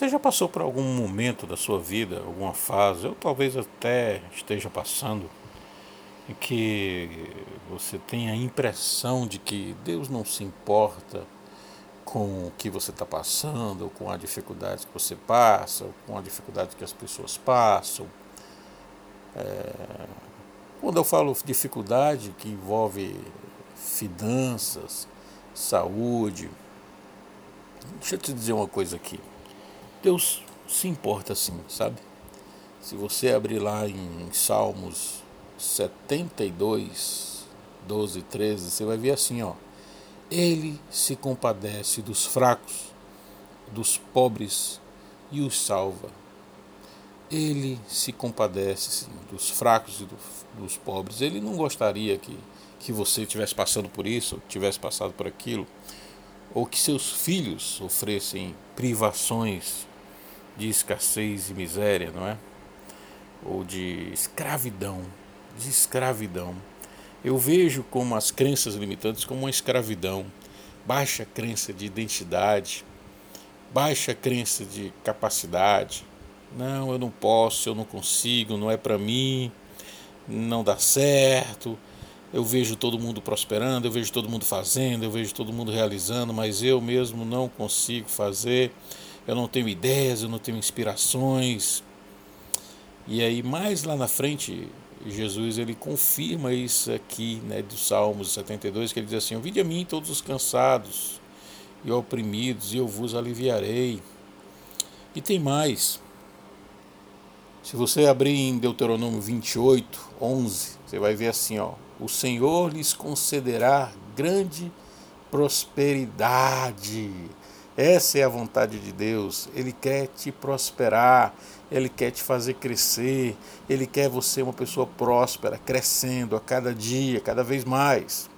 Você já passou por algum momento da sua vida, alguma fase, ou talvez até esteja passando, em que você tem a impressão de que Deus não se importa com o que você está passando, ou com a dificuldade que você passa, ou com a dificuldade que as pessoas passam. É... Quando eu falo dificuldade que envolve finanças, saúde, deixa eu te dizer uma coisa aqui. Deus se importa sim, sabe? Se você abrir lá em Salmos 72, 12, 13, você vai ver assim, ó. Ele se compadece dos fracos, dos pobres e os salva. Ele se compadece sim, dos fracos e do, dos pobres. Ele não gostaria que, que você estivesse passando por isso, tivesse passado por aquilo, ou que seus filhos sofressem privações de escassez e miséria, não é? Ou de escravidão, de escravidão. Eu vejo como as crenças limitantes como uma escravidão, baixa crença de identidade, baixa crença de capacidade. Não, eu não posso, eu não consigo, não é para mim, não dá certo. Eu vejo todo mundo prosperando, eu vejo todo mundo fazendo, eu vejo todo mundo realizando, mas eu mesmo não consigo fazer eu não tenho ideias, eu não tenho inspirações. E aí mais lá na frente, Jesus ele confirma isso aqui, né, do Salmos 72, que ele diz assim: "Vinde a mim todos os cansados e oprimidos, e eu vos aliviarei". E tem mais. Se você abrir em Deuteronômio 28, 11, você vai ver assim, ó: "O Senhor lhes concederá grande prosperidade essa é a vontade de Deus. Ele quer te prosperar, ele quer te fazer crescer, ele quer você uma pessoa próspera, crescendo a cada dia, cada vez mais.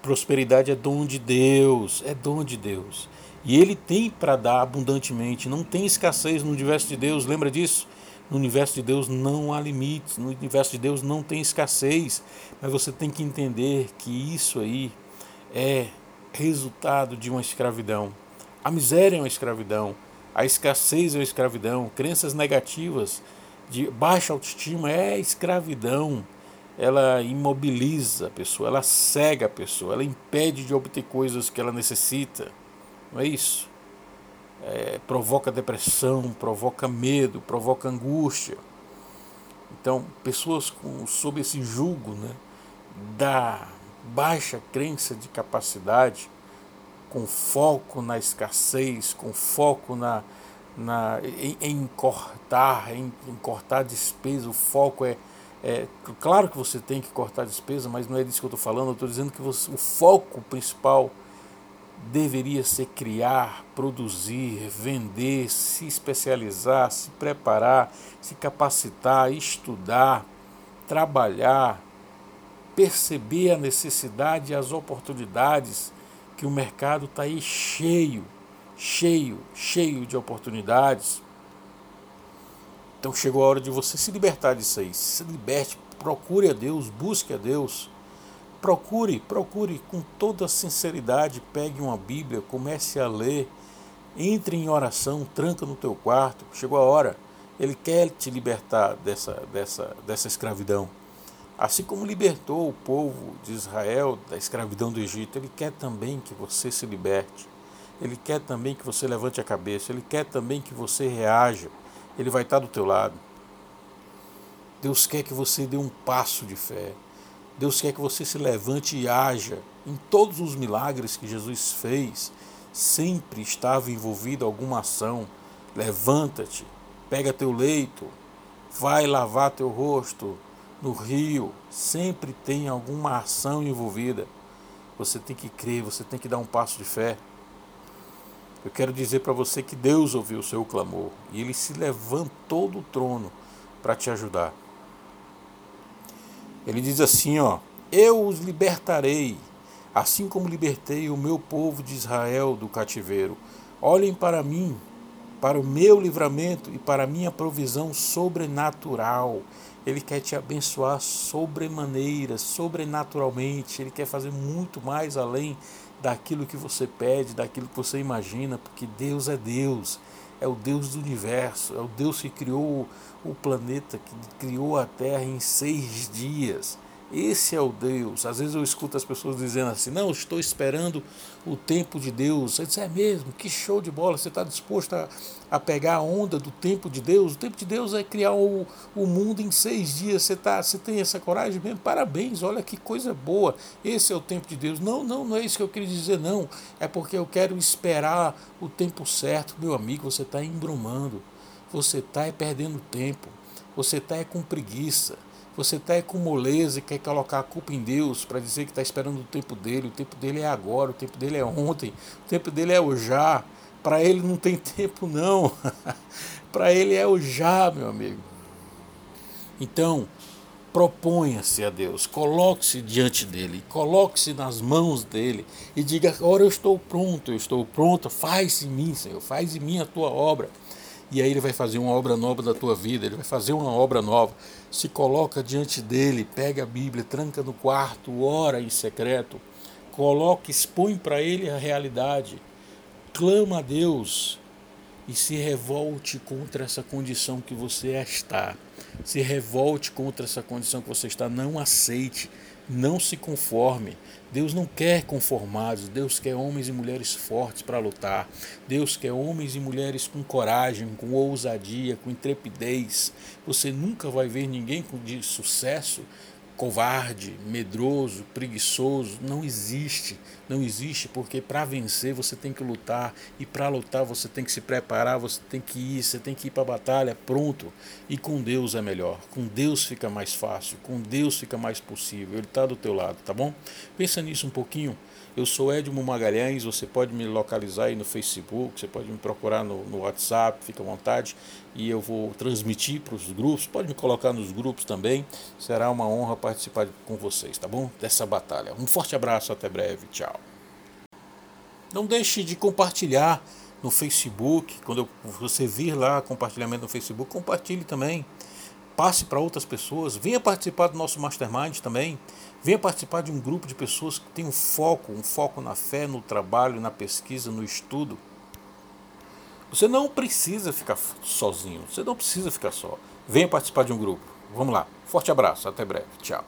Prosperidade é dom de Deus, é dom de Deus. E ele tem para dar abundantemente, não tem escassez no universo de Deus, lembra disso? No universo de Deus não há limites, no universo de Deus não tem escassez, mas você tem que entender que isso aí é resultado de uma escravidão. A miséria é uma escravidão, a escassez é uma escravidão, crenças negativas de baixa autoestima é escravidão. Ela imobiliza a pessoa, ela cega a pessoa, ela impede de obter coisas que ela necessita. Não é isso? É, provoca depressão, provoca medo, provoca angústia. Então, pessoas com, sob esse julgo né, da baixa crença de capacidade, com foco na escassez, com foco na, na, em, em cortar, em, em, cortar despesa, o foco é, é. Claro que você tem que cortar despesa, mas não é disso que eu estou falando, eu estou dizendo que você, o foco principal deveria ser criar, produzir, vender, se especializar, se preparar, se capacitar, estudar, trabalhar, perceber a necessidade e as oportunidades que o mercado está aí cheio, cheio, cheio de oportunidades. Então chegou a hora de você se libertar disso aí. Se liberte, procure a Deus, busque a Deus. Procure, procure com toda sinceridade, pegue uma Bíblia, comece a ler, entre em oração, tranca no teu quarto. Chegou a hora. Ele quer te libertar dessa, dessa, dessa escravidão. Assim como libertou o povo de Israel da escravidão do Egito, Ele quer também que você se liberte. Ele quer também que você levante a cabeça. Ele quer também que você reaja. Ele vai estar do teu lado. Deus quer que você dê um passo de fé. Deus quer que você se levante e haja. Em todos os milagres que Jesus fez, sempre estava envolvido alguma ação. Levanta-te, pega teu leito, vai lavar teu rosto, no rio, sempre tem alguma ação envolvida. Você tem que crer, você tem que dar um passo de fé. Eu quero dizer para você que Deus ouviu o seu clamor e ele se levantou do trono para te ajudar. Ele diz assim, ó: Eu os libertarei, assim como libertei o meu povo de Israel do cativeiro. Olhem para mim, para o meu livramento e para a minha provisão sobrenatural. Ele quer te abençoar sobremaneira, sobrenaturalmente. Ele quer fazer muito mais além daquilo que você pede, daquilo que você imagina, porque Deus é Deus, é o Deus do universo, é o Deus que criou o planeta, que criou a Terra em seis dias. Esse é o Deus. Às vezes eu escuto as pessoas dizendo assim: Não, estou esperando o tempo de Deus. Você diz: É mesmo? Que show de bola. Você está disposto a, a pegar a onda do tempo de Deus? O tempo de Deus é criar o, o mundo em seis dias. Você, tá, você tem essa coragem mesmo? Parabéns, olha que coisa boa. Esse é o tempo de Deus. Não, não, não é isso que eu queria dizer, não. É porque eu quero esperar o tempo certo. Meu amigo, você está embrumando. Você está é perdendo tempo. Você está é com preguiça. Você está com moleza e quer colocar a culpa em Deus para dizer que está esperando o tempo dele. O tempo dele é agora, o tempo dele é ontem, o tempo dele é o já. Para ele não tem tempo, não. para ele é o já, meu amigo. Então, proponha-se a Deus, coloque-se diante dele, coloque-se nas mãos dele e diga: Agora eu estou pronto, eu estou pronto, faz em mim, Senhor, faz em mim a tua obra e aí ele vai fazer uma obra nova da tua vida, ele vai fazer uma obra nova. Se coloca diante dele, pega a Bíblia, tranca no quarto, ora em secreto, coloca, expõe para ele a realidade, clama a Deus e se revolte contra essa condição que você está. Se revolte contra essa condição que você está, não aceite não se conforme. Deus não quer conformados, Deus quer homens e mulheres fortes para lutar. Deus quer homens e mulheres com coragem, com ousadia, com intrepidez. Você nunca vai ver ninguém de sucesso covarde, medroso, preguiçoso, não existe. Não existe porque para vencer você tem que lutar e para lutar você tem que se preparar, você tem que ir, você tem que ir para a batalha pronto. E com Deus é melhor. Com Deus fica mais fácil, com Deus fica mais possível. Ele está do teu lado, tá bom? Pensa nisso um pouquinho. Eu sou Edmo Magalhães, você pode me localizar aí no Facebook, você pode me procurar no, no WhatsApp, fica à vontade, e eu vou transmitir para os grupos, pode me colocar nos grupos também, será uma honra participar com vocês, tá bom? Dessa batalha. Um forte abraço, até breve, tchau. Não deixe de compartilhar no Facebook, quando você vir lá compartilhamento no Facebook, compartilhe também passe para outras pessoas, venha participar do nosso mastermind também, venha participar de um grupo de pessoas que tem um foco, um foco na fé, no trabalho, na pesquisa, no estudo. Você não precisa ficar sozinho, você não precisa ficar só. Venha participar de um grupo. Vamos lá. Forte abraço, até breve. Tchau.